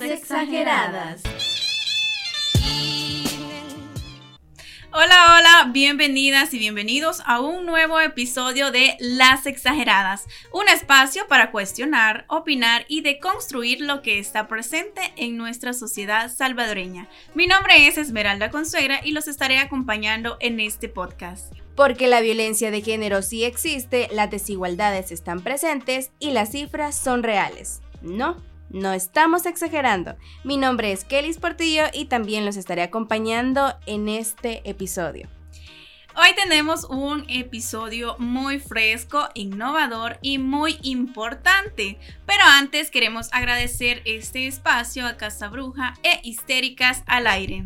Las exageradas. Hola, hola, bienvenidas y bienvenidos a un nuevo episodio de Las Exageradas, un espacio para cuestionar, opinar y deconstruir lo que está presente en nuestra sociedad salvadoreña. Mi nombre es Esmeralda Consuegra y los estaré acompañando en este podcast. Porque la violencia de género sí existe, las desigualdades están presentes y las cifras son reales. No, no estamos exagerando. Mi nombre es Kelly Portillo y también los estaré acompañando en este episodio. Hoy tenemos un episodio muy fresco, innovador y muy importante. Pero antes queremos agradecer este espacio a Casa Bruja e Histéricas al aire.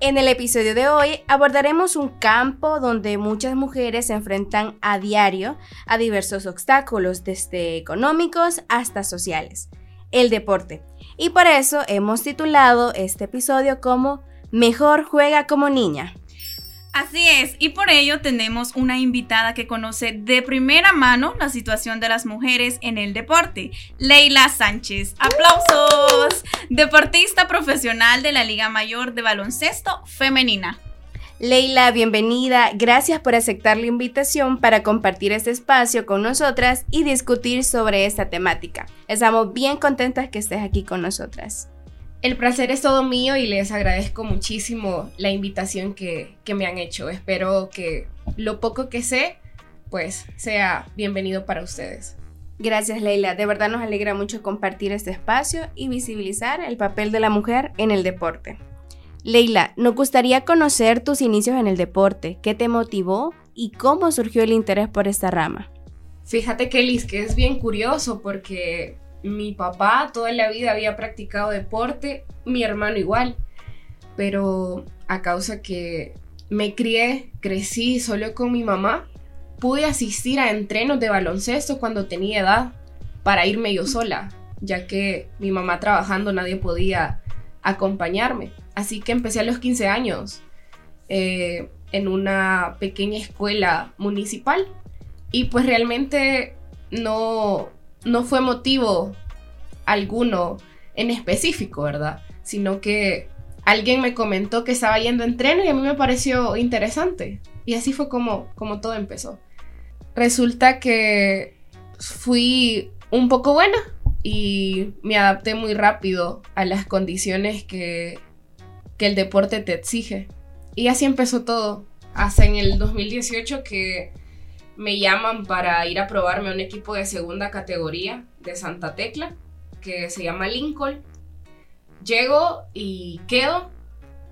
En el episodio de hoy abordaremos un campo donde muchas mujeres se enfrentan a diario a diversos obstáculos, desde económicos hasta sociales el deporte. Y por eso hemos titulado este episodio como Mejor juega como niña. Así es, y por ello tenemos una invitada que conoce de primera mano la situación de las mujeres en el deporte, Leila Sánchez. ¡Aplausos! Deportista profesional de la Liga Mayor de Baloncesto Femenina. Leila, bienvenida. Gracias por aceptar la invitación para compartir este espacio con nosotras y discutir sobre esta temática. Estamos bien contentas que estés aquí con nosotras. El placer es todo mío y les agradezco muchísimo la invitación que, que me han hecho. Espero que lo poco que sé, pues sea bienvenido para ustedes. Gracias Leila, de verdad nos alegra mucho compartir este espacio y visibilizar el papel de la mujer en el deporte. Leila, nos gustaría conocer tus inicios en el deporte, qué te motivó y cómo surgió el interés por esta rama. Fíjate que Liz, que es bien curioso porque mi papá toda la vida había practicado deporte, mi hermano igual, pero a causa que me crié, crecí solo con mi mamá, pude asistir a entrenos de baloncesto cuando tenía edad para irme yo sola, ya que mi mamá trabajando nadie podía acompañarme. Así que empecé a los 15 años eh, en una pequeña escuela municipal y pues realmente no, no fue motivo alguno en específico, ¿verdad? Sino que alguien me comentó que estaba yendo en tren y a mí me pareció interesante. Y así fue como, como todo empezó. Resulta que fui un poco buena y me adapté muy rápido a las condiciones que que el deporte te exige. Y así empezó todo. Hasta en el 2018 que me llaman para ir a probarme a un equipo de segunda categoría de Santa Tecla, que se llama Lincoln. Llego y quedo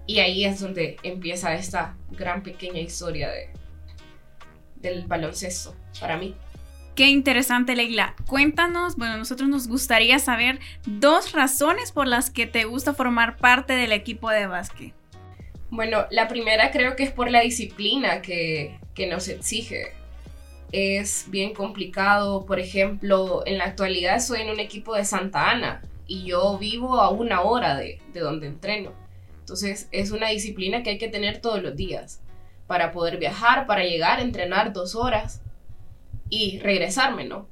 y ahí es donde empieza esta gran pequeña historia de, del baloncesto para mí. Qué interesante, Leila. Cuéntanos, bueno, nosotros nos gustaría saber dos razones por las que te gusta formar parte del equipo de básquet. Bueno, la primera creo que es por la disciplina que, nos exige. Es bien complicado, por ejemplo, en la actualidad soy en un equipo de Santa Ana y yo vivo a una hora de, de donde entreno. Entonces es una disciplina que hay que tener todos los días para poder viajar, para llegar entrenar dos horas y regresarme, ¿no?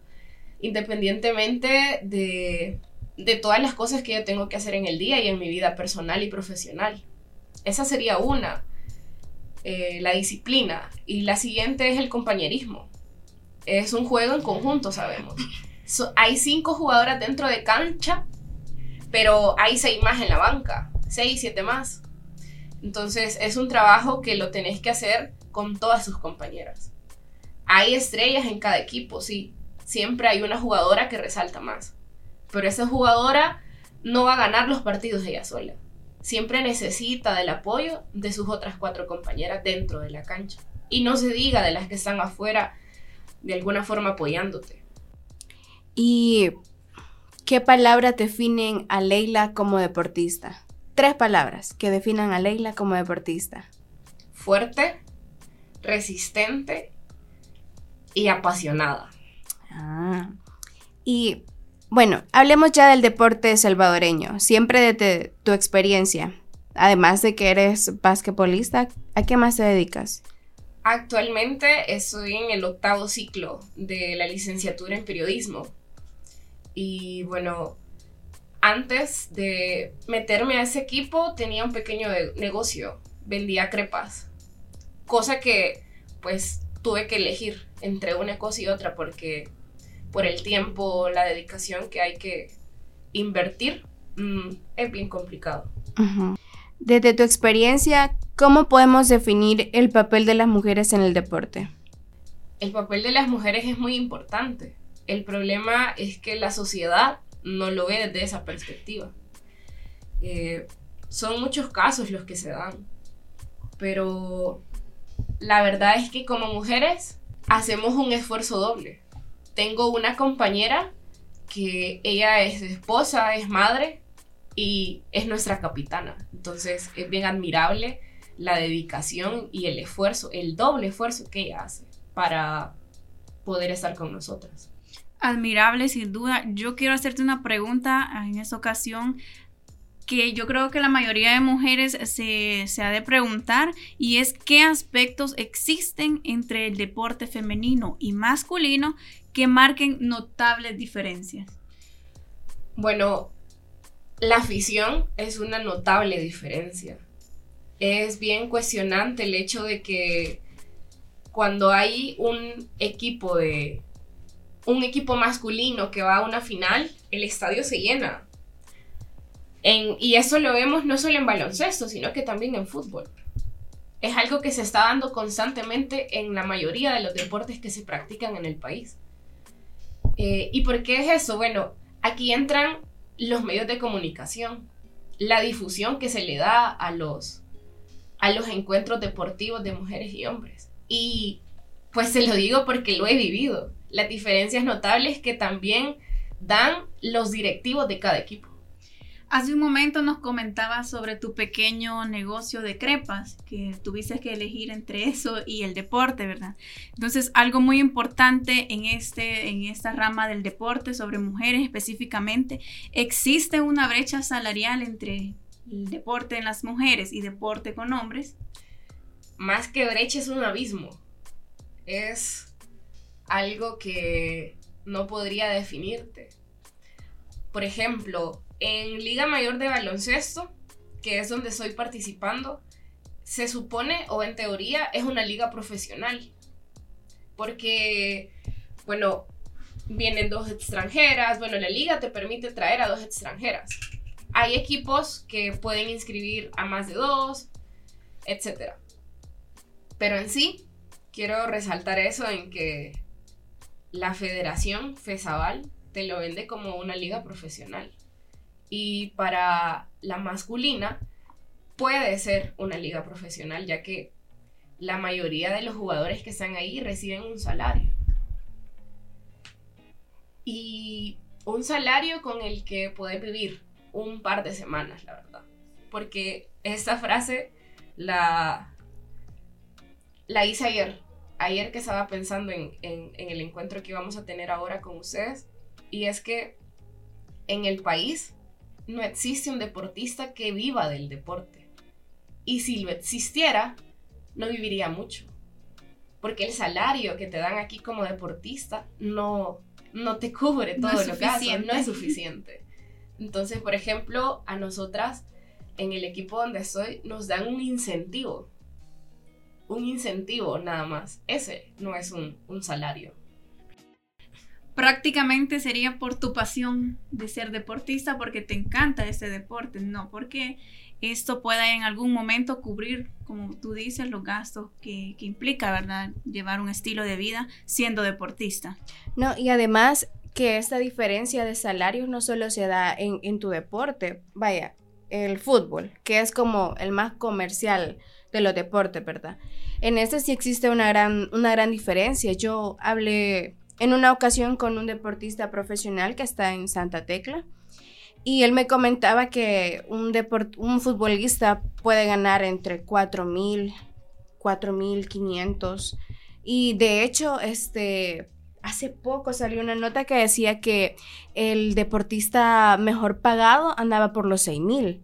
Independientemente de, de todas las cosas que yo tengo que hacer en el día y en mi vida personal y profesional. Esa sería una, eh, la disciplina. Y la siguiente es el compañerismo. Es un juego en conjunto, sabemos. hay cinco jugadoras dentro de cancha, pero hay seis más en la banca, seis, siete más. Entonces es un trabajo que lo tenés que hacer con todas sus compañeras. Hay estrellas en cada equipo, sí. Siempre hay una jugadora que resalta más. Pero esa jugadora no va a ganar los partidos ella sola. Siempre necesita del apoyo de sus otras cuatro compañeras dentro de la cancha. Y no se diga de las que están afuera de alguna forma apoyándote. ¿Y qué palabras definen a Leila como deportista? Tres palabras que definan a Leila como deportista. Fuerte, resistente y apasionada. Ah. Y bueno, hablemos ya del deporte salvadoreño, siempre de tu experiencia. Además de que eres basquetbolista, ¿a qué más te dedicas? Actualmente estoy en el octavo ciclo de la licenciatura en periodismo. Y bueno, antes de meterme a ese equipo tenía un pequeño negocio, vendía crepas, cosa que pues tuve que elegir entre una cosa y otra porque por el tiempo, la dedicación que hay que invertir, mm, es bien complicado. Desde tu experiencia, ¿cómo podemos definir el papel de las mujeres en el deporte? El papel de las mujeres es muy importante. El problema es que la sociedad no lo ve desde esa perspectiva. Eh, son muchos casos los que se dan, pero la verdad es que como mujeres hacemos un esfuerzo doble. Tengo una compañera que ella es esposa, es madre y es nuestra capitana. Entonces es bien admirable la dedicación y el esfuerzo, el doble esfuerzo que ella hace para poder estar con nosotras. Admirable, sin duda. Yo quiero hacerte una pregunta en esta ocasión que yo creo que la mayoría de mujeres se, se, ha de preguntar y es qué aspectos existen entre el deporte femenino y masculino que marquen notables diferencias. Bueno, la afición es una notable diferencia. Es bien cuestionante el hecho de que cuando hay un equipo de un equipo masculino que va a una final, el estadio se llena y eso lo vemos no solo en baloncesto, sino que también en fútbol. Es algo que se está dando constantemente en la mayoría de los deportes que se practican en el país. Eh, ¿Y por qué es eso? Bueno, aquí entran los medios de comunicación, la difusión que se le da a los, a los encuentros deportivos de mujeres y hombres. Y pues se lo digo porque lo he vivido. Las diferencias notables que también dan los directivos de cada equipo. Hace un momento nos comentabas sobre tu pequeño negocio de crepas, que tuviste que elegir entre eso y el deporte, ¿verdad? Entonces, algo muy importante en, este, en esta rama del deporte, sobre mujeres específicamente, ¿existe una brecha salarial entre el deporte en las mujeres y deporte con hombres? Más que brecha es un abismo. Es algo que no podría definirte. Por ejemplo, en Liga Mayor de Baloncesto, que es donde estoy participando, se supone, o en teoría, es una liga profesional. Porque, bueno, vienen dos extranjeras, bueno, la liga te permite traer a dos extranjeras. Hay equipos que pueden inscribir a más de dos, etc. Pero en sí, quiero resaltar eso en que la federación FESABAL te lo vende como una liga profesional y para la masculina puede ser una liga profesional, ya que la mayoría de los jugadores que están ahí reciben un salario. Y un salario con el que puedes vivir un par de semanas, la verdad. Porque esta frase la, la hice ayer. Ayer que estaba pensando en, en el encuentro que íbamos a tener ahora con ustedes. Y es que en el país no existe un deportista que viva del deporte. Y si lo existiera, no viviría mucho. Porque el salario que te dan aquí como deportista no, no te cubre todo lo que haces, no es suficiente. Entonces, por ejemplo, a nosotras en el equipo donde estoy nos dan un incentivo. Un incentivo nada más. Ese no es un, un salario prácticamente sería por tu pasión de ser deportista, porque te encanta ese deporte, no porque esto pueda en algún momento cubrir, como tú dices, los gastos que, implica, ¿verdad? Llevar un estilo de vida siendo deportista. No, y además que esta diferencia de salarios no solo se da en, en tu deporte, vaya, el fútbol, que es como el más comercial de los deportes, ¿verdad? En este sí existe una gran, una gran diferencia. Yo hablé en una ocasión con un deportista profesional que está en Santa Tecla. Y él me comentaba que un, un futbolista puede ganar entre 4 mil, 4 mil 500. Y de hecho, este, hace poco salió una nota que decía que el deportista mejor pagado andaba por los 6 mil.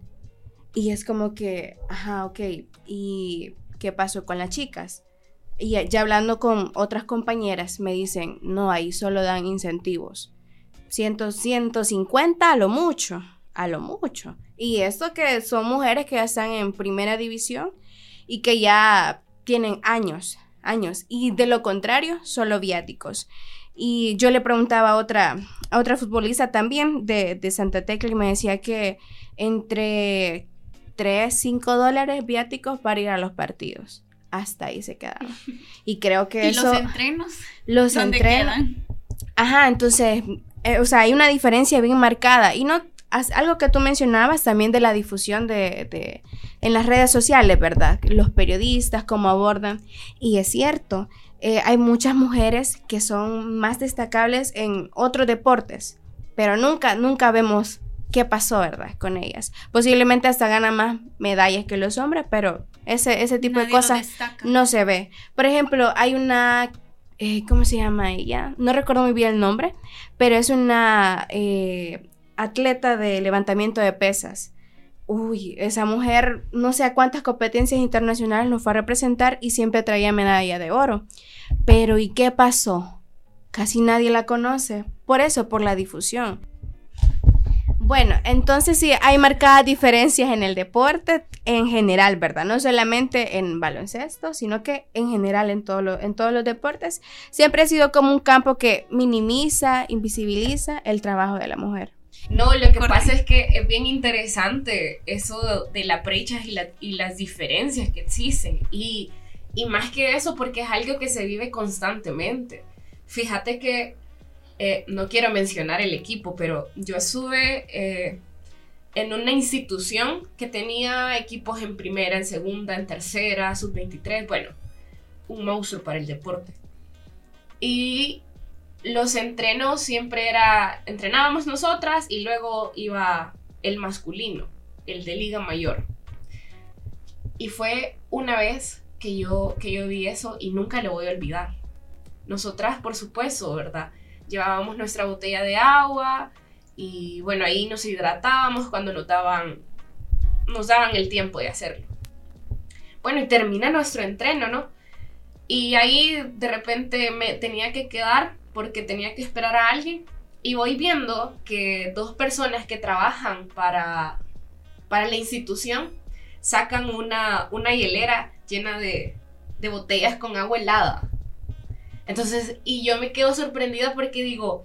Y es como que, ajá, ok. ¿Y qué pasó con las chicas? Y ya hablando con otras compañeras me dicen, no, ahí solo dan incentivos. 100, 150 a lo mucho. a lo mucho. Y esto que son mujeres que ya están en primera división y que ya tienen años, años. Y de lo contrario, solo viáticos. Y yo le preguntaba a otra, a otra futbolista también de, de Santa Tecla y me decía que entre 3, 5 dólares viáticos para ir a los partidos. Hasta ahí se quedaba. Y creo que ¿Y eso... los entrenos? Los ¿Dónde entrenos. quedan? Ajá, entonces, eh, o sea, hay una diferencia bien marcada. Y no, as- algo que tú mencionabas también de la difusión de, de- en las redes sociales, ¿verdad? Los periodistas, cómo abordan. Y es cierto, eh, hay muchas mujeres que son más destacables en otros deportes, pero nunca, nunca vemos qué pasó, ¿verdad? Con ellas. Posiblemente hasta ganan más medallas que los hombres, pero ese, ese tipo Nadie de cosas no se ve. Por ejemplo, hay una, eh, ¿cómo se llama ella? No recuerdo muy bien el nombre, pero es una eh, atleta de levantamiento de pesas. Uy, esa mujer no sé a cuántas competencias internacionales nos fue a representar y siempre traía medalla de oro. Pero ¿y qué pasó? Casi nadie la conoce. Por eso, por la difusión. Bueno, entonces sí, hay marcadas diferencias en el deporte en general, ¿verdad? No solamente en baloncesto, sino que en general en, todo lo- en todos los deportes. Siempre ha sido como un campo que minimiza, invisibiliza el trabajo de la mujer. No, lo que Correcto. pasa es que es bien interesante eso de las brechas y, la- y las diferencias que existen. Y, y más que eso, porque es algo que se vive constantemente. Fíjate que, eh, no quiero mencionar el equipo, pero yo estuve eh, en una institución que tenía equipos en primera, en segunda, en tercera, sub-23, bueno, un monstruo para el deporte. Y los entrenos siempre era, entrenábamos nosotras y luego iba el masculino, el de Liga Mayor. Y fue una vez que yo, que yo vi eso y nunca lo voy a olvidar. Nosotras, por supuesto, ¿verdad? Llevábamos nuestra botella de agua y bueno, ahí nos hidratábamos cuando nos daban, nos daban el tiempo de hacerlo. Bueno, y termina nuestro entreno, ¿no? Y ahí de repente me tenía que quedar porque tenía que esperar a alguien. Y voy viendo que dos personas que trabajan para, para la institución sacan una, una hielera llena de, de botellas con agua helada. Entonces, y yo me quedo sorprendida porque digo,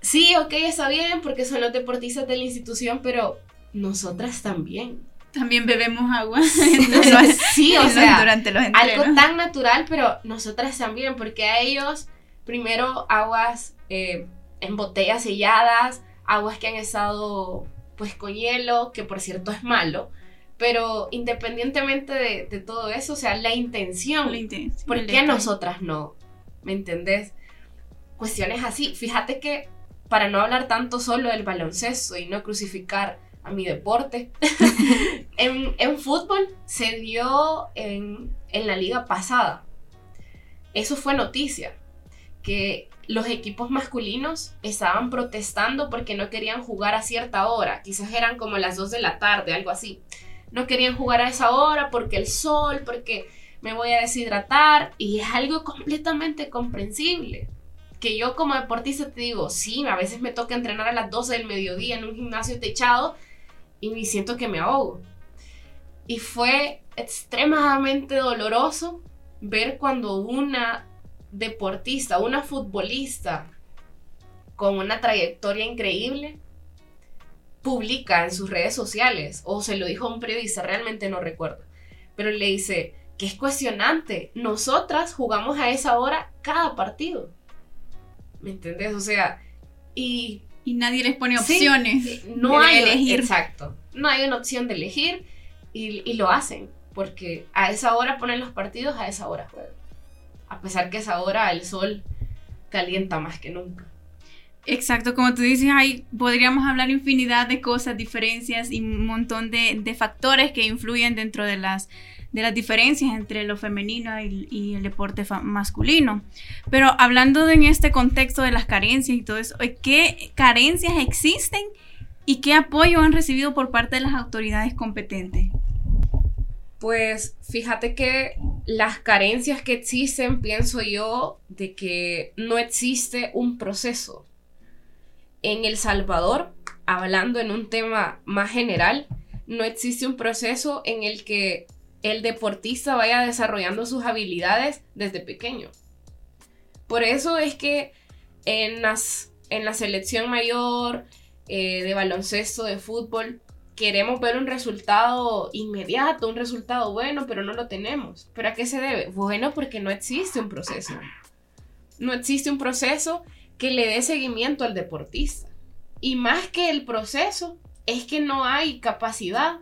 sí, ok, está bien, porque son los deportistas de la institución, pero nosotras también. También bebemos agua. Entonces, sí, o sea, durante los algo tan natural, pero nosotras también, porque a ellos primero aguas eh, en botellas selladas, aguas que han estado pues con hielo, que por cierto es malo, pero independientemente de, de todo eso, o sea, la intención, La intención, ¿por qué detalle. nosotras no? ¿Me entendés? Cuestiones así. Fíjate que para no hablar tanto solo del baloncesto y no crucificar a mi deporte, en, fútbol se dio en, en la liga pasada. Eso fue noticia, que los equipos masculinos estaban protestando porque no querían jugar a cierta hora, quizás eran como las 2 de la tarde, algo así. No querían jugar a esa hora porque el sol, porque me voy a deshidratar y es algo completamente comprensible. Que yo como deportista te digo, sí, a veces me toca entrenar a las 12 del mediodía en un gimnasio techado y me siento que me ahogo. Y fue extremadamente doloroso ver cuando una deportista, una futbolista con una trayectoria increíble publica en sus redes sociales o se lo dijo a un periodista, realmente no recuerdo, pero le dice que es cuestionante, nosotras jugamos a esa hora cada partido. ¿Me entendés? O sea, y Y nadie les pone Sí, opciones. no de hay elegir. Exacto. No hay una opción de elegir y, y lo hacen. Porque a esa hora ponen los partidos, a esa hora juegan. A pesar que a esa hora el sol calienta más que nunca. Exacto, como tú dices, hay, podríamos hablar infinidad de cosas, diferencias y un montón de, de factores que influyen dentro de las, de las diferencias entre lo femenino y, el deporte masculino. Pero hablando en este contexto de las carencias y todo eso, ¿qué carencias existen y qué apoyo han recibido por parte de las autoridades competentes? Pues fíjate que las carencias que existen, pienso yo, de que no existe un proceso. en El Salvador, hablando en un tema más general, no existe un proceso en el que el deportista vaya desarrollando sus habilidades desde pequeño. Por eso es que en, las, en la selección mayor eh, de baloncesto, de fútbol, queremos ver un resultado inmediato, un resultado bueno, pero no lo tenemos. ¿Pero a qué se debe? Bueno, porque no existe un proceso. No existe un proceso que le dé seguimiento al deportista. Y más que el proceso, es que no hay capacidad,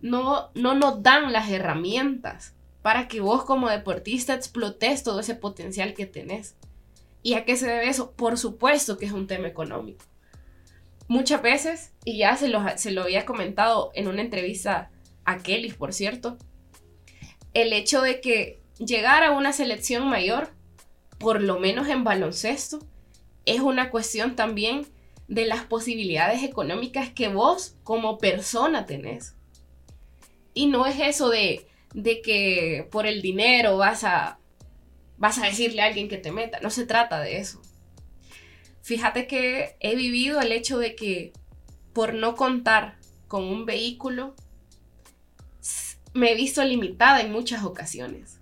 no, no nos dan las herramientas para que vos como deportista explotes todo ese potencial que tenés. ¿Y a qué se debe eso? Por supuesto que es un tema económico muchas veces, y ya se lo, se lo había comentado en una entrevista a Kelly, por cierto, el hecho de que llegar a una selección mayor, por lo menos en baloncesto, es una cuestión también de las posibilidades económicas que vos como persona tenés. Y no es eso de, de que por el dinero vas a, vas a decirle a alguien que te meta, no se trata de eso. Fíjate que he vivido el hecho de que por no contar con un vehículo, me he visto limitada en muchas ocasiones.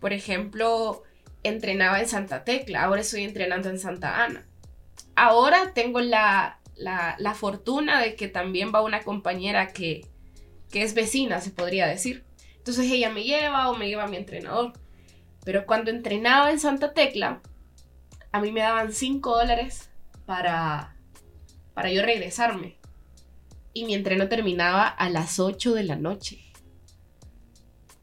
Por ejemplo, entrenaba en Santa Tecla, ahora estoy entrenando en Santa Ana. Ahora tengo la, fortuna de que también va una compañera que, que es vecina, se podría decir. Entonces ella me lleva o me lleva a mi entrenador. Pero cuando entrenaba en Santa Tecla, a mí me daban 5 dólares para, para yo regresarme. Y mi entreno terminaba a las 8 de la noche.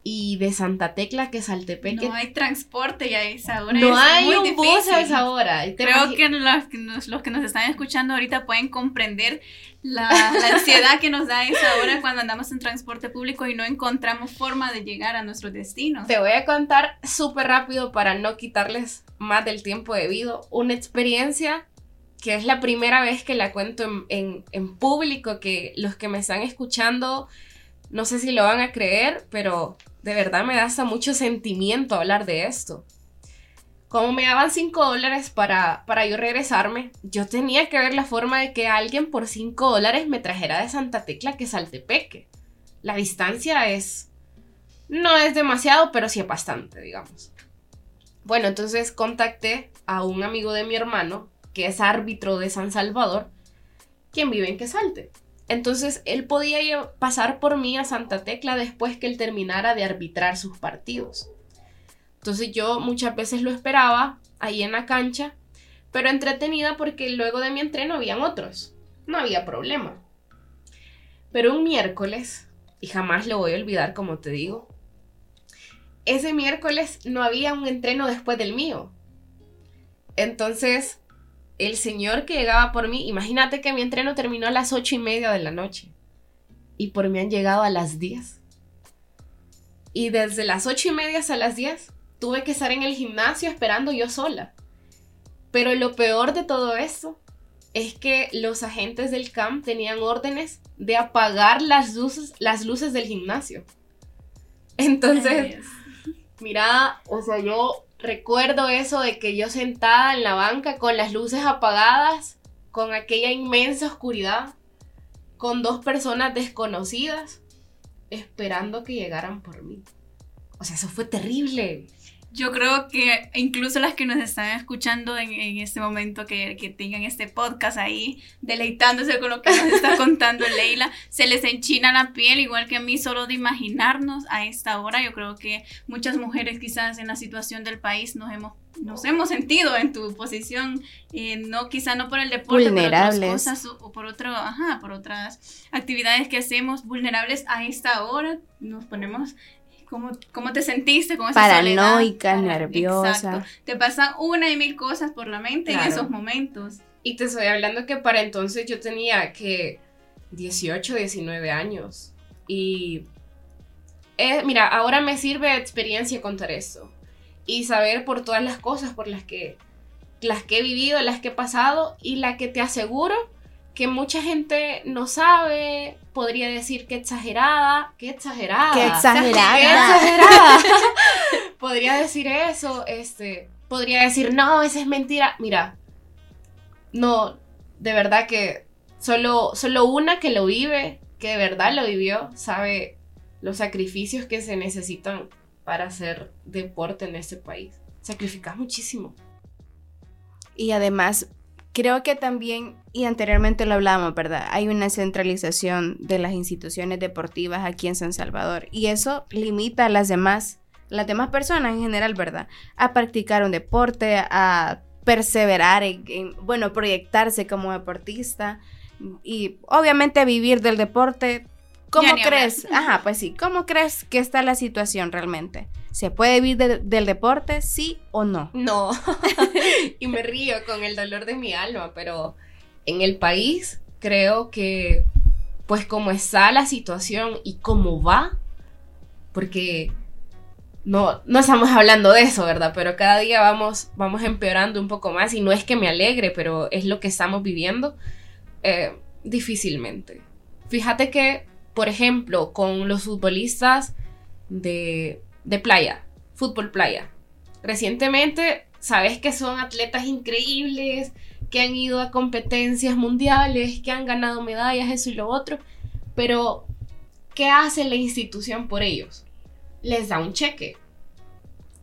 Y de Santa Tecla que Saltepeque. No hay transporte ya a esa hora. No hay un bus a esa hora. Creo que los, que nos, los que nos están escuchando ahorita pueden comprender la, la, ansiedad que nos da esa hora cuando andamos en transporte público y no encontramos forma de llegar a nuestro destino. Te voy a contar súper rápido para no quitarles más del tiempo debido. Una experiencia que es la primera vez que la cuento en, en público, que los que me están escuchando no sé si lo van a creer, pero de verdad me da hasta mucho sentimiento hablar de esto. Como me daban 5 dólares para, para yo regresarme, yo tenía que ver la forma de que alguien por 5 dólares me trajera de Santa Tecla que Saltepeque. La distancia es... No es demasiado, pero sí es bastante, digamos. Bueno, entonces contacté a un amigo de mi hermano, que es árbitro de San Salvador, quien vive en Quesalte. Entonces él podía pasar por mí a Santa Tecla después que él terminara de arbitrar sus partidos. Entonces yo muchas veces lo esperaba ahí en la cancha, pero entretenida porque luego de mi entreno habían otros. No había problema. Pero un miércoles, y jamás lo voy a olvidar como te digo, ese miércoles no había un entreno después del mío. Entonces el señor que llegaba por mí, imagínate que mi entreno terminó a las ocho y media de la noche y por mí han llegado a las 10. Y desde las ocho y media hasta las 10 tuve que estar en el gimnasio esperando yo sola. Pero lo peor de todo esto es que los agentes del camp tenían órdenes de apagar las luces, las luces del gimnasio. Entonces, mira, o sea, yo recuerdo eso de que yo sentada en la banca con las luces apagadas, con aquella inmensa oscuridad, con dos personas desconocidas, esperando que llegaran por mí. O sea, eso fue terrible. Yo creo que incluso las que nos están escuchando en, este momento, que, que, tengan este podcast ahí, deleitándose con lo que nos está contando Leila, se les enchina la piel, igual que a mí, solo de imaginarnos a esta hora. Yo creo que muchas mujeres quizás en la situación del país nos hemos nos hemos sentido en tu posición, eh, no quizá no por el deporte, por otras cosas o, por otro, ajá, por otras actividades que hacemos vulnerables a esta hora, nos ponemos ¿Cómo, te sentiste con esa Paranoica, nerviosa. Exacto. Te pasan una y mil cosas por la mente en esos momentos. Y te estoy hablando que para entonces yo tenía que 18, 19 años. Y eh, mira, ahora me sirve de experiencia contar esto. Y saber por todas las cosas por las que, las que he vivido, las que he pasado y la que te aseguro que mucha gente no sabe, podría decir que exagerada, que exagerada. Que exagerada. Que exagerada. podría decir eso, este, podría decir, no, esa es mentira. Mira, no, de verdad que solo, solo una que lo vive, que de verdad lo vivió, sabe los sacrificios que se necesitan para hacer deporte en este país. Sacrificas muchísimo. Y además, creo que también, y anteriormente lo hablábamos, ¿verdad? Hay una centralización de las instituciones deportivas aquí en San Salvador y eso limita a las demás, las demás personas en general, ¿verdad? A practicar un deporte, a perseverar en, bueno, proyectarse como deportista y obviamente vivir del deporte. ¿Cómo crees? Ajá, pues sí, ¿cómo crees que está la situación realmente? ¿Se puede vivir del deporte, sí o no? No. y me río con el dolor de mi alma, pero en el país creo que, pues como está la situación y cómo va, porque no, no estamos hablando de eso, ¿verdad? Pero cada día vamos, vamos empeorando un poco más y no es que me alegre, pero es lo que estamos viviendo. Eh, difícilmente. Fíjate que, por ejemplo, con los futbolistas de de playa, fútbol playa. Recientemente, sabes que son atletas increíbles, que han ido a competencias mundiales, que han ganado medallas, eso y lo otro, pero ¿qué hace la institución por ellos? Les da un cheque,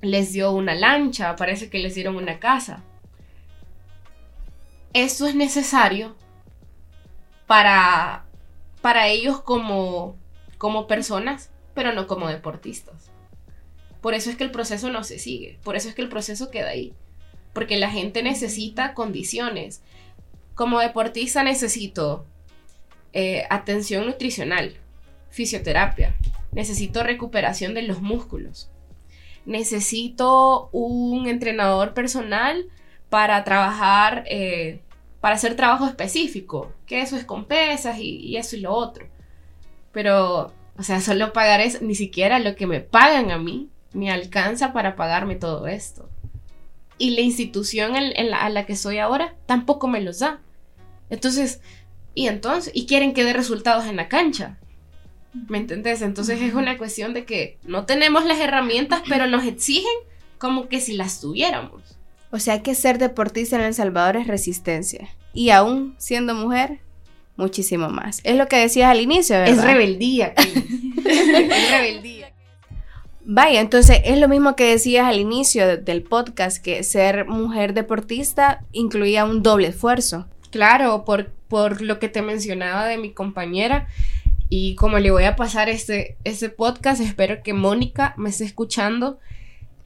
les dio una lancha, parece que les dieron una casa. Eso es necesario para, para ellos como, como personas, pero no como deportistas. Por eso es que el proceso no se sigue, por eso es que el proceso queda ahí, porque la gente necesita condiciones. Como deportista necesito eh, atención nutricional, fisioterapia, necesito recuperación de los músculos, necesito un entrenador personal para trabajar, eh, para hacer trabajo específico, que eso es con pesas y, y, eso y lo otro. Pero, o sea, solo pagar eso, ni siquiera lo que me pagan a mí, me alcanza para pagarme todo esto. Y la institución en, a la que soy ahora tampoco me los da. Entonces, y entonces, y quieren que dé resultados en la cancha. ¿Me entendés? Entonces es una cuestión de que no tenemos las herramientas, pero nos exigen como que si las tuviéramos. O sea que ser deportista en El Salvador es resistencia. Y aún siendo mujer, muchísimo más. Es lo que decías al inicio, ¿verdad? Es rebeldía. es rebeldía. Vaya, entonces es lo mismo que decías al inicio del podcast, que ser mujer deportista incluía un doble esfuerzo. Claro, por, por lo que te mencionaba de mi compañera. Y como le voy a pasar este, este podcast, espero que Mónica me esté escuchando.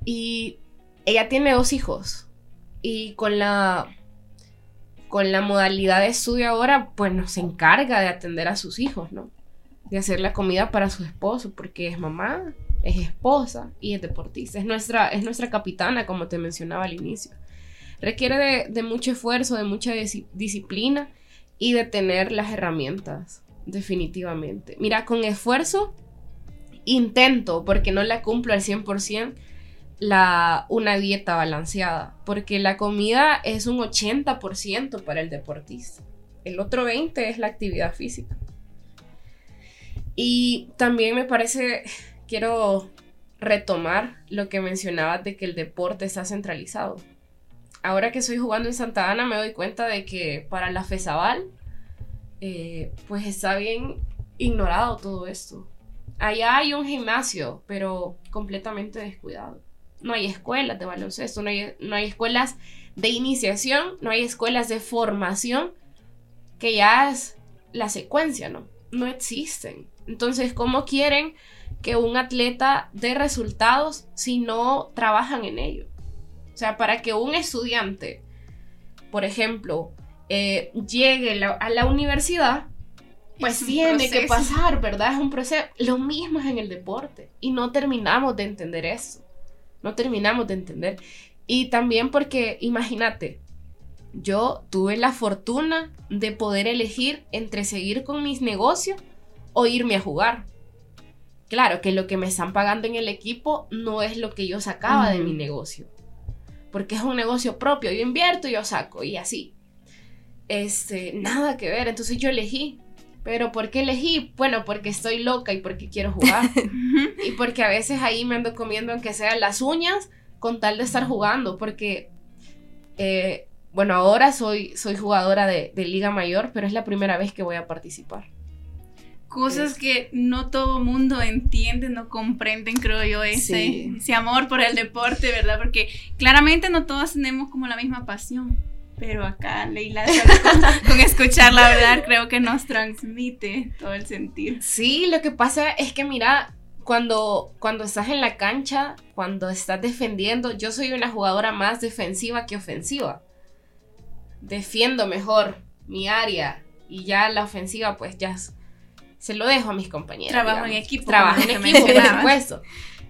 Y ella tiene dos hijos. Y con la, con la modalidad de estudio ahora, pues nos encarga de atender a sus hijos, ¿no? De hacer la comida para su esposo, porque es mamá es esposa y es deportista. Es nuestra, es nuestra capitana, como te mencionaba al inicio. Requiere de, mucho esfuerzo, de mucha disciplina y de tener las herramientas, definitivamente. Mira, con esfuerzo intento, porque no la cumplo al 100%, la, una dieta balanceada, porque la comida es un 80% para el deportista. El otro 20% es la actividad física. Y también me parece quiero retomar lo que mencionabas de que el deporte está centralizado. Ahora que estoy jugando en Santa Ana me doy cuenta de que para la FESABAL eh, pues está bien ignorado todo esto. Allá hay un gimnasio, pero completamente descuidado. No hay escuelas de baloncesto, no hay, no hay escuelas de iniciación, no hay escuelas de formación, que ya es la secuencia, ¿no? No existen. Entonces, ¿cómo quieren que un atleta dé resultados si no trabajan en ello. O sea, para que un estudiante, por ejemplo, eh, llegue a la universidad, pues tiene que pasar, ¿verdad? Es un proceso. Lo mismo es en el deporte. Y no terminamos de entender eso. No terminamos de entender. Y también porque, imagínate, yo tuve la fortuna de poder elegir entre seguir con mis negocios o irme a jugar. Claro que lo que me están pagando en el equipo no es lo que yo sacaba de mi negocio. Porque es un negocio propio. Yo invierto y yo saco y así. Este, nada que ver. Entonces yo elegí. Pero ¿por qué elegí? Bueno, porque estoy loca y porque quiero jugar. y porque a veces ahí me ando comiendo aunque sean las uñas con tal de estar jugando. Porque eh, bueno, ahora soy, soy jugadora de, de Liga Mayor, pero es la primera vez que voy a participar. Cosas que no todo mundo entiende, no comprenden, creo yo, ese, Sí. ese amor por el deporte, ¿verdad? Porque claramente no todos tenemos como la misma pasión. Pero acá, Leila, con, con escucharla hablar, creo que nos transmite todo el sentir. Sí, lo que pasa es que mira, cuando, cuando estás en la cancha, cuando estás defendiendo, yo soy una jugadora más defensiva que ofensiva. Defiendo mejor mi área y ya la ofensiva pues ya s- se lo dejo a mis compañeros. Trabajo en equipo, Trabajo en equipo, por supuesto.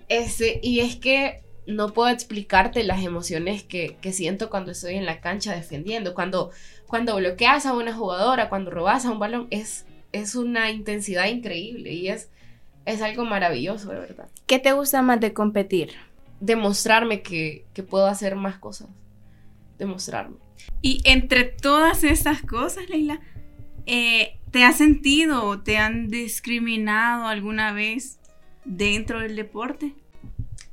Este, y es que no puedo explicarte las emociones que, que siento cuando estoy en la cancha defendiendo. Cuando, cuando bloqueas a una jugadora, cuando robas a un balón, es, es una intensidad increíble y es, es algo maravilloso, de verdad. ¿Qué te gusta más de competir? Demostrarme que, que puedo hacer más cosas. Demostrarme. Y entre todas estas cosas, Leila, eh, ¿te has sentido o te han discriminado alguna vez dentro del deporte?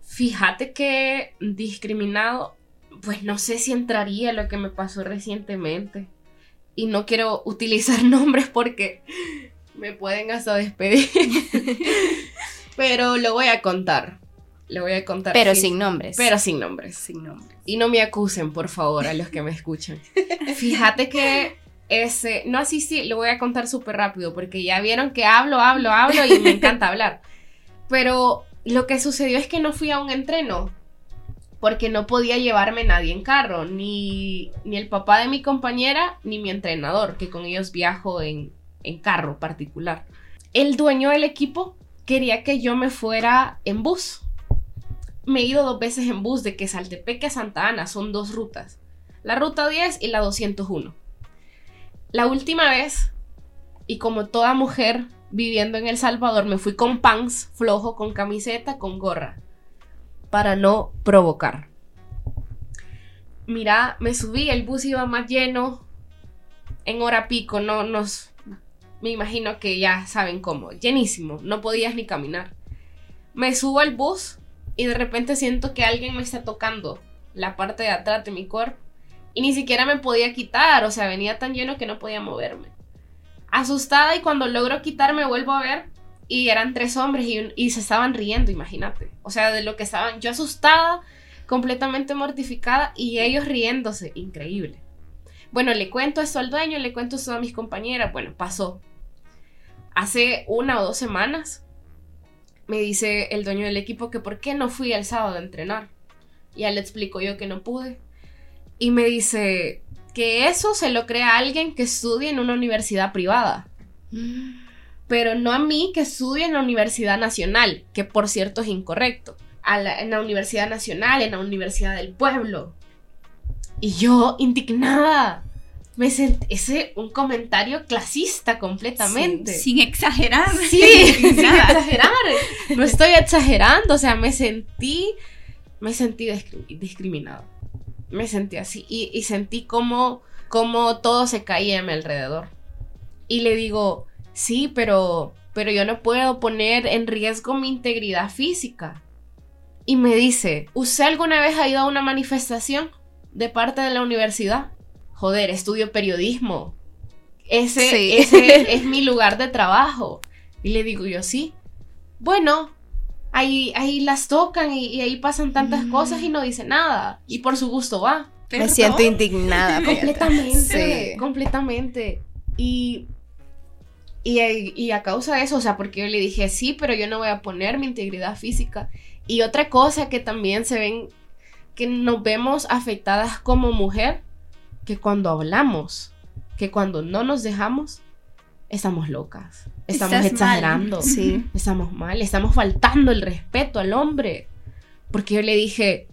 Fíjate que discriminado, pues no sé si entraría lo que me pasó recientemente. Y no quiero utilizar nombres porque me pueden hasta despedir. Pero lo voy a contar. Lo voy a contar. Pero sí. sin nombres. Pero sin nombres. sin nombres. Y no me acusen, por favor, a los que me escuchan. Fíjate que ese, no así sí, lo voy a contar súper rápido porque ya vieron que hablo, hablo, hablo y me encanta hablar. Pero lo que sucedió es que no fui a un entreno porque no podía llevarme nadie en carro, ni, ni el papá de mi compañera, ni mi entrenador, que con ellos viajo en, en carro particular. El dueño del equipo quería que yo me fuera en bus me he ido dos veces en bus de que Saltepeque a Santa Ana son dos rutas. La ruta 10 y la 201. La última vez, y como toda mujer viviendo en El Salvador, me fui con pants flojo, con camiseta, con gorra, para no provocar. Mira, me subí, el bus iba más lleno, en hora pico, no nos... Me imagino que ya saben cómo, llenísimo, no podías ni caminar. Me subo al bus y de repente siento que alguien me está tocando la parte de atrás de mi cuerpo y ni siquiera me podía quitar, o sea, venía tan lleno que no podía moverme. Asustada y cuando logro quitarme vuelvo a ver y eran tres hombres y, y se estaban riendo, imagínate. O sea, de lo que estaban, yo asustada, completamente mortificada y ellos riéndose, increíble. Bueno, le cuento esto al dueño, le cuento esto a mis compañeras, bueno, pasó. Hace una o dos semanas me dice el dueño del equipo que por qué no fui el sábado a entrenar. Ya le explico yo que no pude. Y me dice que eso se lo crea a alguien que estudie en una universidad privada. Pero no a mí que estudie en la Universidad Nacional, que por cierto es incorrecto. A la- en la Universidad Nacional, en la Universidad del Pueblo. Y yo, indignada, me sentí, ese un comentario clasista completamente. Sin exagerar. Sí, sin exagerar. No estoy exagerando, o sea, me sentí, me sentí discri- discriminado. Me sentí así y, y sentí como, como todo se caía a mi alrededor. Y le digo, sí, pero, pero yo no puedo poner en riesgo mi integridad física. Y me dice, ¿usted alguna vez ha ido a una manifestación de parte de la universidad? Joder, estudio periodismo. Ese, Sí. ese es mi lugar de trabajo. Y le digo yo, sí. Bueno, ahí, ahí las tocan y, y ahí pasan tantas Mm. cosas y no dice nada. Y por su gusto va. Me siento indignada. Completamente. Sí. Completamente. Y, y, y a causa de eso, o sea, porque yo le dije, sí, pero yo no voy a poner mi integridad física. Y otra cosa que también se ven, que nos vemos afectadas como mujer, que cuando hablamos, que cuando no nos dejamos, estamos locas. Estamos Estás mal. exagerando. Sí. Estamos mal, estamos faltando el respeto al hombre. Porque yo le dije,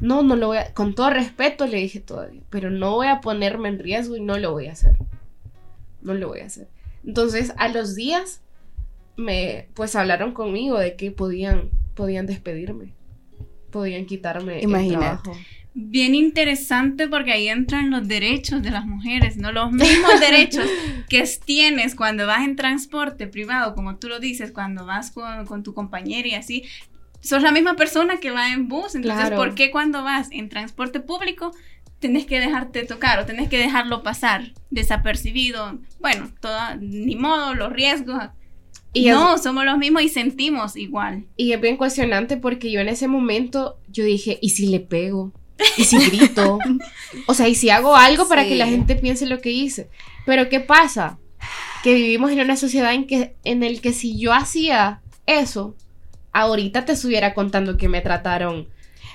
no, no lo voy a, con todo respeto le dije todavía, pero no voy a ponerme en riesgo y no lo voy a hacer. No lo voy a hacer. Entonces, a los días, me, pues hablaron conmigo de que podían, podían despedirme. Podían quitarme el trabajo. Bien interesante porque ahí entran los derechos de las mujeres, ¿no? Los mismos derechos que tienes cuando vas en transporte privado, como tú lo dices, cuando vas con, con tu compañera y así. Sos la misma persona que va en bus, entonces, Claro. ¿por qué cuando vas en transporte público tenés que dejarte tocar o tenés que dejarlo pasar desapercibido. Bueno, todo, ni modo, los riesgos. Y no, somos los mismos y sentimos igual. Y es bien cuestionante porque yo en ese momento, yo dije, ¿y si le pego? ¿Y si grito? o sea, ¿y si hago algo para que la gente piense lo que hice? Pero ¿qué pasa? Que vivimos en una sociedad en, que, en el que si yo hacía eso, ahorita te estuviera contando que me trataron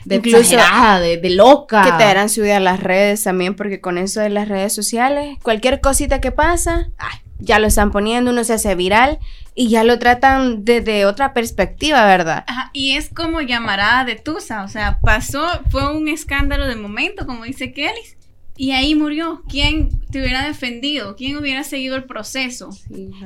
de Incluso, de, de, loca. Que te harán subir a las redes también, porque con eso de las redes sociales, cualquier cosita que pasa, ya lo están poniendo, uno se hace viral y ya lo tratan desde otra perspectiva, ¿verdad? y es como llamarada de Tusa, o sea, pasó, fue un escándalo de momento, como dice Kelly, y ahí murió. ¿Quién te hubiera defendido? ¿Quién hubiera seguido el proceso?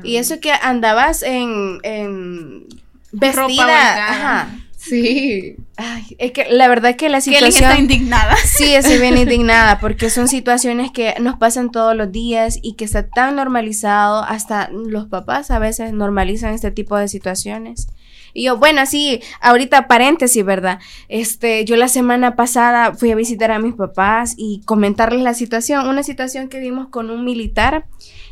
Y eso que andabas en, en vestida, ajá, Sí. Ay, es que la verdad que la situación... Que está indignada. Sí, estoy bien indignada porque son situaciones que nos pasan todos los días y que está tan normalizado, hasta los papás a veces normalizan este tipo de situaciones. Y yo, bueno, sí, ahorita paréntesis, ¿verdad? Este, yo la semana pasada fui a visitar a mis papás y comentarles la situación, una situación que vimos con un militar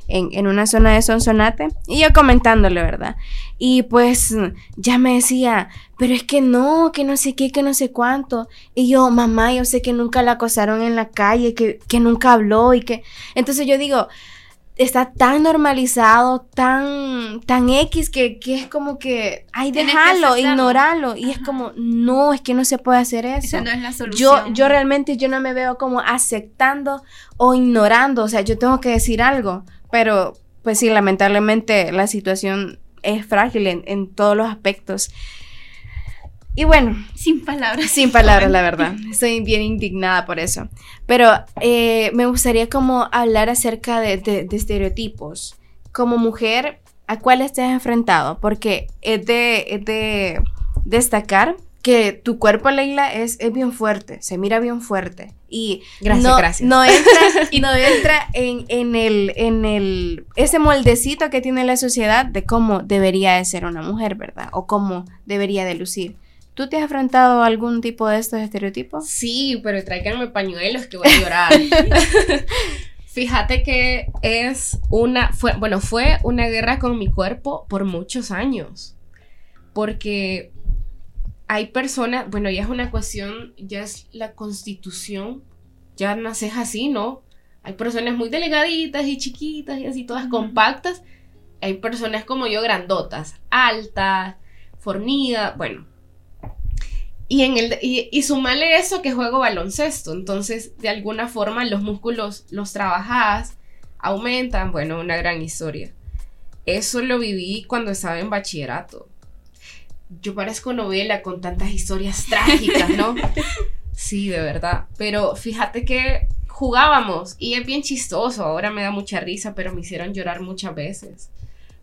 en, una zona de Sonsonate y yo comentándole, ¿verdad? Y pues ya me decía, pero es que no, que no sé qué, que no sé cuánto. Y yo, mamá, yo sé que nunca la acosaron en la calle, que, que nunca habló y que... Entonces yo digo, está tan normalizado, tan, tan X, que, que es como que, ay, déjalo, ignorarlo. Y es como, no, es que no se puede hacer eso. Esa no es la solución. Yo, yo realmente, yo no me veo como aceptando o ignorando, o sea, yo tengo que decir algo. Pero, pues sí, lamentablemente la situación es frágil en, todos los aspectos. Y bueno. Sin palabras. Sin palabras, la verdad. Estoy bien indignada por eso. Pero eh, me gustaría como hablar acerca de, estereotipos. Como mujer, ¿a cuáles te has enfrentado? Porque es de, es de destacar que tu cuerpo, Leila, es, es bien fuerte, se mira bien fuerte. Y gracias, no, gracias. no entra, no entra en, en, el, en el, ese moldecito que tiene la sociedad de cómo debería de ser una mujer, ¿verdad? O cómo debería de lucir. ¿Tú te has enfrentado a algún tipo de estos estereotipos? Sí, pero tráiganme pañuelos que voy a llorar. Fíjate que es una, fue, bueno, fue una guerra con mi cuerpo por muchos años. Porque hay personas, bueno, ya es una cuestión, ya es la constitución, ya naces así, ¿no? Hay personas muy delgaditas y chiquitas y así todas compactas. Hay personas como yo grandotas, altas, fornidas, bueno. Y, en el, y, y sumarle eso que juego baloncesto. Entonces, de alguna forma, los músculos los trabajas, aumentan. Bueno, una gran historia. Eso lo viví cuando estaba en bachillerato yo parezco novela con tantas historias trágicas, ¿no? Sí, de verdad. Pero fíjate que jugábamos y es bien chistoso. Ahora me da mucha risa, pero me hicieron llorar muchas veces.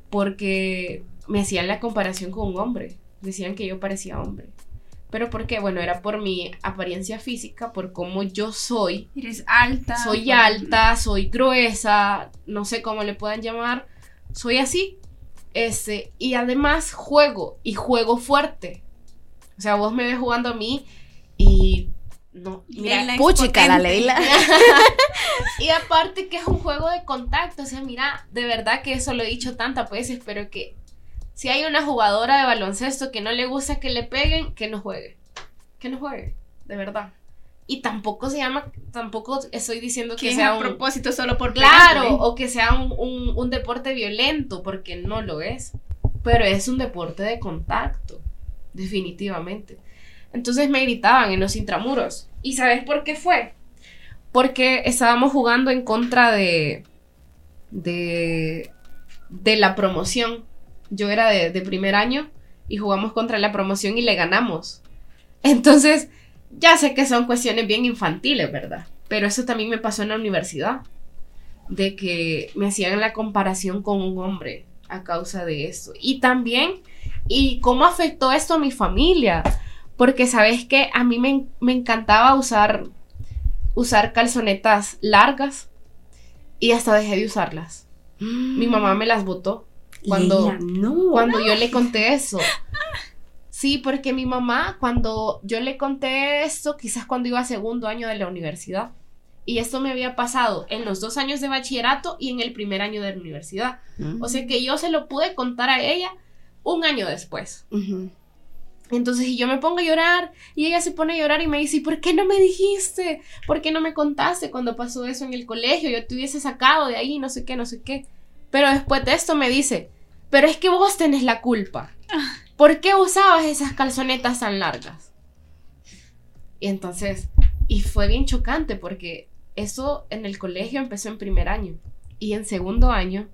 Porque me hacían la comparación con un hombre. Decían que yo parecía hombre. Pero ¿por qué? Bueno, era por mi apariencia física, por cómo yo soy. Eres alta. Soy alta, soy gruesa, no sé cómo le puedan llamar. Soy así. Este, y además juego, y juego fuerte. O sea, vos me ves jugando a mí y no, mira, puchica la Leila. y aparte que es un juego de contacto, o sea, mira, de verdad que eso lo he dicho tantas veces, pero que si hay una jugadora de baloncesto que no le gusta que le peguen, que no juegue. Que no juegue, de verdad. Y tampoco se llama, tampoco estoy diciendo que, sea un propósito solo por Claro, o que sea un, un, deporte violento, porque no lo es. Pero es un deporte de contacto, definitivamente. Entonces me gritaban en los intramuros. ¿Y sabes por qué fue? Porque estábamos jugando en contra de. de. de la promoción. Yo era de, de primer año y jugamos contra la promoción y le ganamos. Entonces ya sé que son cuestiones bien infantiles, ¿verdad? Pero eso también me pasó en la universidad, de que me hacían la comparación con un hombre a causa de esto. Y también, ¿y cómo afectó esto a mi familia? Porque sabes que a mí me, encantaba usar, usar calzonetas largas y hasta dejé de usarlas. Mi mamá me las botó cuando, cuando yo le conté eso. Sí, porque mi mamá, cuando yo le conté esto, quizás cuando iba a segundo año de la universidad, Y esto me había pasado en los dos años de bachillerato y en el primer año de la universidad. Mm. O sea que yo se lo pude contar a ella un año después. Entonces, y yo me pongo a llorar y ella se pone a llorar y me dice, ¿y por qué no me dijiste? ¿Por qué no me contaste cuando pasó eso en el colegio? Yo te hubiese sacado de ahí, no sé qué, no sé qué. Pero después de esto me dice, pero es que vos tenés la culpa. ¿Por qué usabas esas calzonetas tan largas? Y entonces, y fue bien chocante porque eso en el colegio empezó en primer año. Y en segundo año,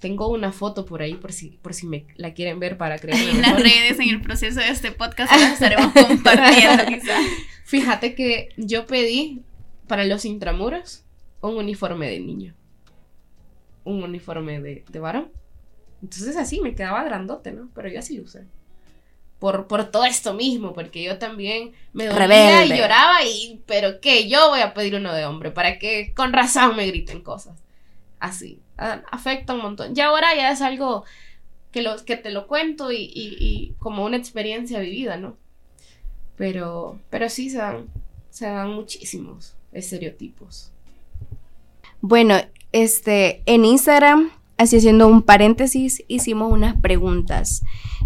tengo una foto por ahí por si, por si me la quieren ver para creer. En las redes, en el proceso de este podcast, las estaremos compartiendo quizás. Fíjate que yo pedí para los intramuros un uniforme de niño. Un uniforme de, de varón. Entonces así me quedaba grandote, ¿no? Pero yo así lo usé. Por, por todo esto mismo, porque yo también me dolía Rebelde. y lloraba y, pero qué, yo voy a pedir uno de hombre para que con razón me griten cosas. Así, afecta un montón. Y ahora ya es algo que, lo, que te lo cuento y, y- y como una experiencia vivida, ¿no? Pero, pero sí se dan, se dan muchísimos estereotipos. Bueno, este, en Instagram, así haciendo un paréntesis, hicimos unas preguntas.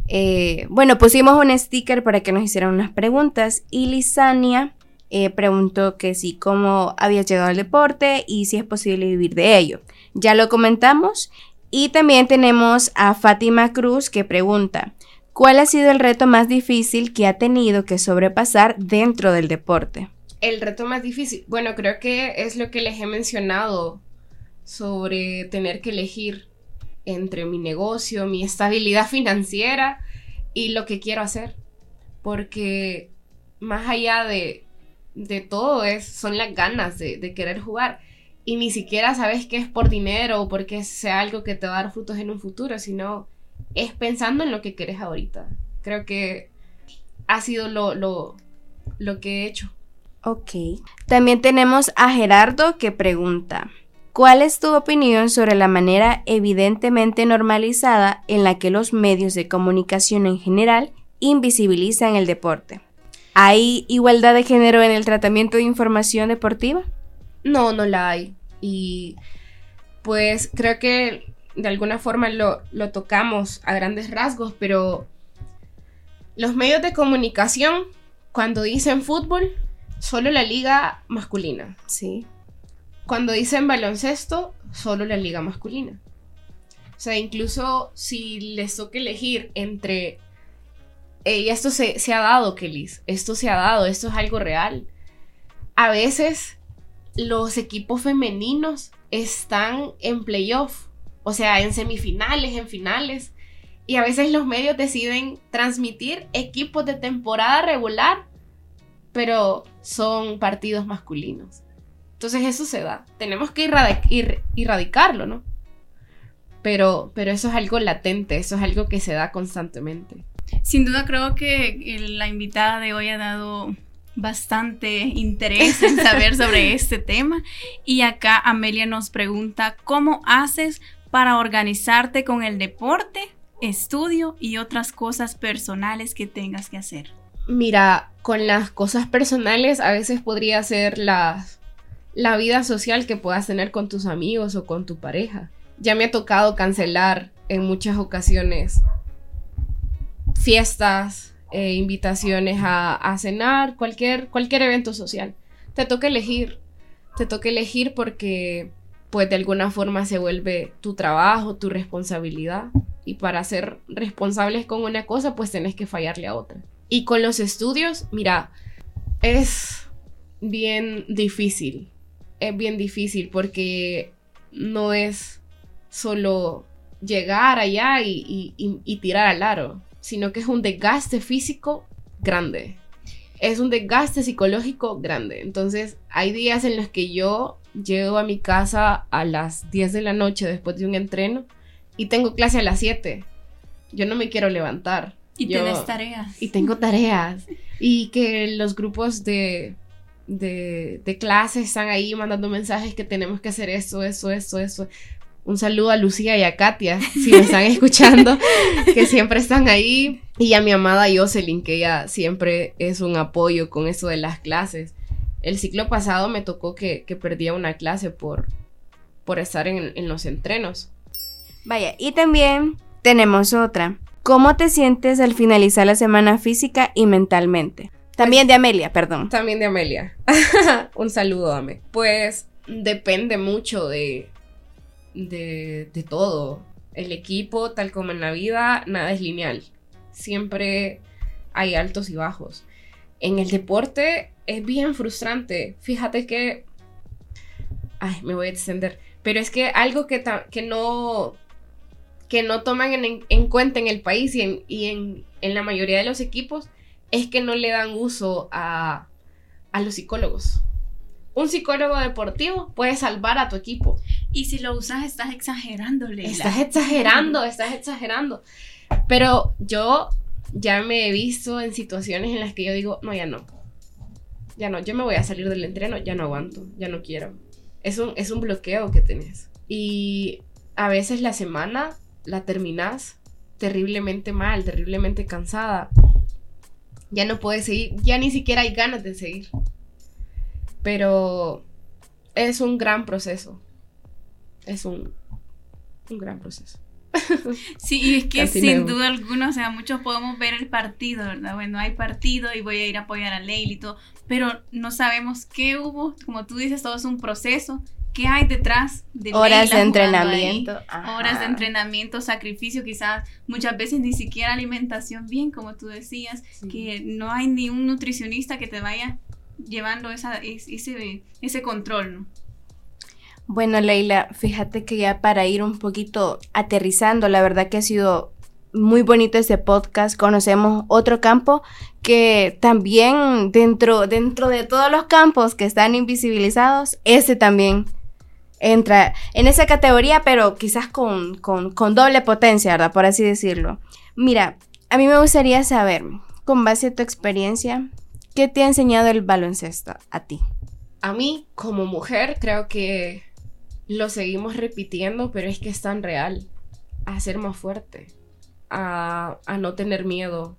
Eh, bueno, pusimos un sticker para que nos hicieran unas preguntas y Lisania eh, preguntó que si cómo había llegado al deporte y si es posible vivir de ello. Ya lo comentamos y también tenemos a Fátima Cruz que pregunta, ¿cuál ha sido el reto más difícil que ha tenido que sobrepasar dentro del deporte? El reto más difícil, bueno, creo que es lo que les he mencionado sobre tener que elegir entre mi negocio, mi estabilidad financiera y lo que quiero hacer. Porque más allá de, de todo es, son las ganas de, querer jugar. Y ni siquiera sabes que es por dinero o porque sea algo que te va a dar frutos en un futuro, sino es pensando en lo que quieres ahorita. Creo que ha sido lo, lo, lo que he hecho. Ok. También tenemos a Gerardo que pregunta, ¿cuál es tu opinión sobre la manera evidentemente normalizada en la que los medios de comunicación en general invisibilizan el deporte? ¿Hay igualdad de género en el tratamiento de información deportiva? No, no la hay. Y pues creo que de alguna forma lo, lo tocamos a grandes rasgos, pero los medios de comunicación, cuando dicen fútbol, solo la liga masculina. Sí. Cuando dicen baloncesto, solo la liga masculina. O sea, incluso si les toca elegir entre... y esto se, se ha dado, Kelis, esto se ha dado, esto es algo real. A veces los equipos femeninos están en playoff, o sea, en semifinales, en finales, y a veces los medios deciden transmitir equipos de temporada regular, pero son partidos masculinos. Entonces eso se da. Tenemos que irradic- ir- erradicarlo, ¿no? Pero, pero eso es algo latente, eso es algo que se da constantemente. Sin duda creo que el- la invitada de hoy ha dado bastante interés en saber sobre este tema. Y acá Amelia nos pregunta, ¿cómo haces para organizarte con el deporte, estudio y otras cosas personales que tengas que hacer? Mira, con las cosas personales a veces podría ser la, la vida social que puedas tener con tus amigos o con tu pareja. Ya me ha tocado cancelar en muchas ocasiones fiestas, eh, invitaciones a, cenar, cualquier, cualquier evento social. Te toca elegir, te toca elegir porque pues de alguna forma se vuelve tu trabajo, tu responsabilidad. Y para ser responsables con una cosa, pues tenés que fallarle a otra. Y con los estudios, mira, es bien difícil. Es bien difícil porque no es solo llegar allá y, y- y- y tirar al aro, sino que es un desgaste físico grande. Es un desgaste psicológico grande. Entonces, hay días en los que yo llego a mi casa a las 10 de la noche después de un entreno y tengo clase a las 7. Yo no me quiero levantar. Y Yo- tienes tareas. y tengo tareas. Y que los grupos de, de, de clase están ahí mandando mensajes que tenemos que hacer eso, eso, eso, eso. Un saludo a Lucía y a Katia, si me están escuchando, que siempre están ahí. Y a mi amada Jocelyn, que ella siempre es un apoyo con eso de las clases. El ciclo pasado me tocó que, que perdía una clase por, por estar en, en los entrenos. Vaya, y también tenemos otra. ¿Cómo te sientes al finalizar la semana física y mentalmente? También de Amelia, perdón. También de Amelia. Un saludo, Ame. Pues depende mucho de, de, de todo. El equipo, tal como en la vida, nada es lineal. Siempre hay altos y bajos. En el deporte es bien frustrante. Fíjate que... Ay, me voy a extender. Pero es que algo que, que no que no toman en, en cuenta en el país y, en, y en, en la mayoría de los equipos es que no le dan uso a, a los psicólogos. Un psicólogo deportivo puede salvar a tu equipo. Y si lo usas, estás exagerando, Leila. Estás exagerando, estás exagerando. Pero yo ya me he visto en situaciones en las que yo digo, no, ya no. Ya no, yo me voy a salir del entreno, ya no aguanto, ya no quiero. Es un, es un bloqueo que tenés. Y a veces la semana la terminás terriblemente mal, terriblemente cansada. Ya no puedes seguir, ya ni siquiera hay ganas de seguir. Pero es un gran proceso. Es un, un gran proceso. Sí, y es que Casi sin duda alguna, o sea, muchos podemos ver el partido, ¿verdad? Bueno, hay partido y voy a ir a apoyar a Leila y todo, pero no sabemos qué hubo, como tú dices, todo es un proceso. ¿Qué hay detrás de Horas de entrenamiento. Horas de entrenamiento, sacrificio, quizás muchas veces ni siquiera alimentación bien, como tú decías, Sí. que no hay ni un nutricionista que te vaya llevando esa, es- ese, ese control, ¿no? Bueno, Leila, fíjate que ya para ir un poquito aterrizando, la verdad que ha sido muy bonito este podcast. Conocemos otro campo que también dentro, dentro de todos los campos que están invisibilizados, ese también entra en esa categoría, pero quizás con, con, con doble potencia, ¿verdad? Por así decirlo. Mira, a mí me gustaría saber, con base a tu experiencia, ¿qué te ha enseñado el baloncesto a ti? A mí, como mujer, creo que lo seguimos repitiendo, pero es que es tan real. A ser más fuerte, a, a no tener miedo,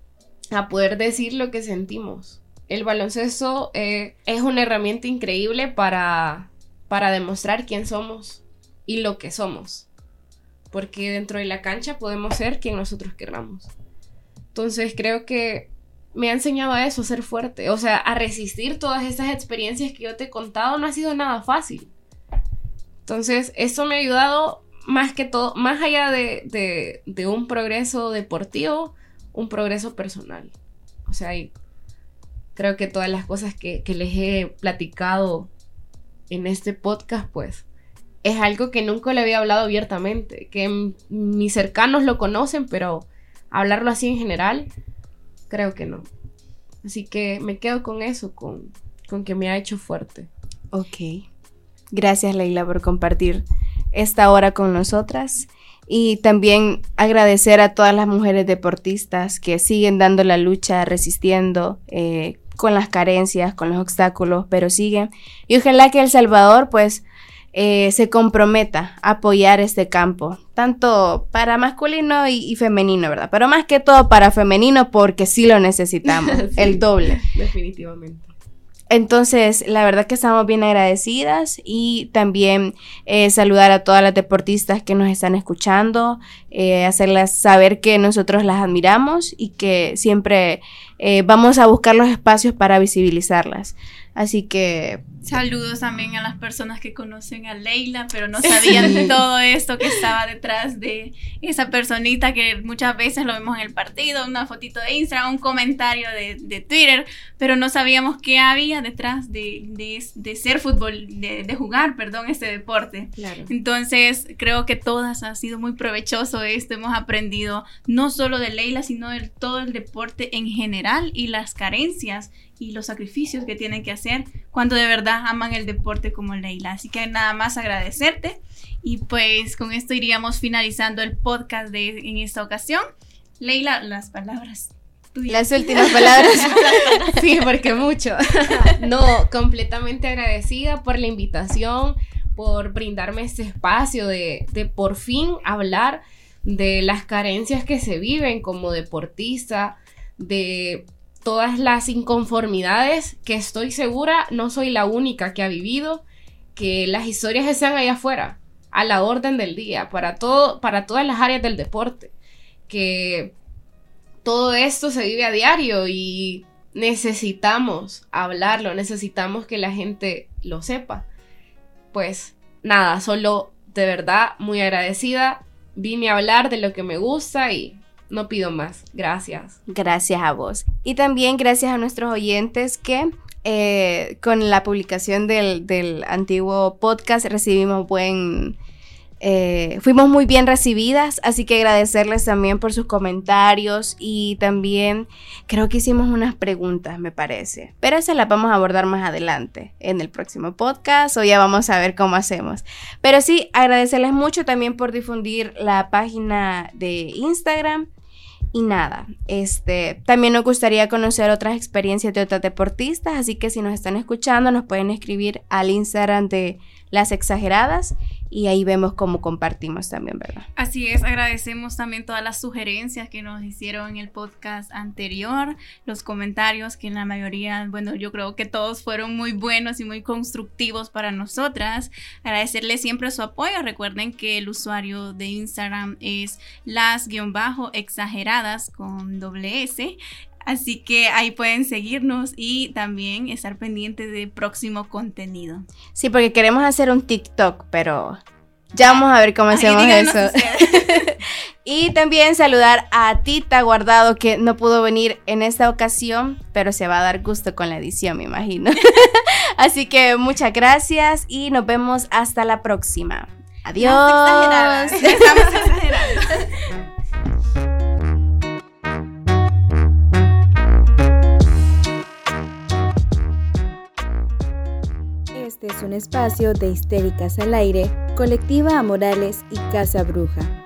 a poder decir lo que sentimos. El baloncesto eh, es una herramienta increíble para, para demostrar quién somos y lo que somos. Porque dentro de la cancha podemos ser quien nosotros queramos. Entonces creo que me ha enseñado a eso, a ser fuerte. O sea, a resistir todas estas experiencias que yo te he contado no ha sido nada fácil. Entonces, eso me ha ayudado más que todo, más allá de, de- de un progreso deportivo, un progreso personal. O sea, y creo que todas las cosas que, que les he platicado en este podcast, pues, es algo que nunca le había hablado abiertamente, que mis cercanos lo conocen, pero hablarlo así en general, creo que no. Así que me quedo con eso, con, con que me ha hecho fuerte. Ok. Gracias, Leila, por compartir esta hora con nosotras. Y también agradecer a todas las mujeres deportistas que siguen dando la lucha, resistiendo eh, con las carencias, con los obstáculos, pero siguen. Y ojalá que El Salvador, pues, eh, se comprometa a apoyar este campo, tanto para masculino y, y femenino, ¿verdad? Pero más que todo para femenino, porque sí lo necesitamos, Sí. el doble. Definitivamente. Entonces, la verdad que estamos bien agradecidas y también eh, saludar a todas las deportistas que nos están escuchando, eh, hacerlas saber que nosotros las admiramos y que siempre eh, vamos a buscar los espacios para visibilizarlas. Así que, Saludos también a las personas que conocen a Leila, pero no sabían todo esto que estaba detrás de esa personita que muchas veces lo vemos en el partido, una fotito de Instagram, un comentario de, de Twitter, pero no sabíamos qué había detrás de, de, de ser fútbol, de, de jugar, perdón, este deporte. Claro. Entonces, creo que todas ha sido muy provechoso esto. Hemos aprendido no solo de Leila, sino de todo el deporte en general y las carencias y los sacrificios que tienen que hacer cuando de verdad aman el deporte como Leila. Así que nada más agradecerte. Y pues con esto iríamos finalizando el podcast de en esta ocasión. Leila, las palabras las últimas palabras. Sí, porque mucho. No, completamente agradecida por la invitación, por brindarme este espacio de, de por fin hablar de las carencias que se viven como deportista, de todas las inconformidades que estoy segura no soy la única que ha vivido, que las historias están allá afuera, a la orden del día, para, todo, para todas las áreas del deporte, que todo esto se vive a diario y necesitamos hablarlo, necesitamos que la gente lo sepa. Pues nada, solo de verdad muy agradecida. Vine a hablar de lo que me gusta y no pido más. Gracias. Gracias a vos. Y también gracias a nuestros oyentes que eh, con la publicación del, del antiguo podcast recibimos buen eh, fuimos muy bien recibidas, así que agradecerles también por sus comentarios y también creo que hicimos unas preguntas, me parece, pero esas las vamos a abordar más adelante en el próximo podcast o ya vamos a ver cómo hacemos. Pero sí, agradecerles mucho también por difundir la página de Instagram. Y nada, este, también nos gustaría conocer otras experiencias de otras deportistas, así que si nos están escuchando nos pueden escribir al Instagram de Las Exageradas y ahí vemos cómo compartimos también, ¿verdad? Así es, agradecemos también todas las sugerencias que nos hicieron en el podcast anterior, los comentarios que en la mayoría, bueno, yo creo que todos fueron muy buenos y muy constructivos para nosotras. Agradecerles siempre su apoyo. Recuerden que el usuario de Instagram es las-exageradas con doble S. Así que ahí pueden seguirnos y también estar pendientes de próximo contenido. Sí, porque queremos hacer un TikTok, pero ya vamos a ver cómo hacemos eso. y también saludar a Tita Guardado que no pudo venir en esta ocasión, pero se va a dar gusto con la edición, me imagino. Así que muchas gracias y nos vemos hasta la próxima. Adiós. Estamos exagerando. Este es un espacio de Histéricas al Aire, Colectiva Amorales y Casa Bruja.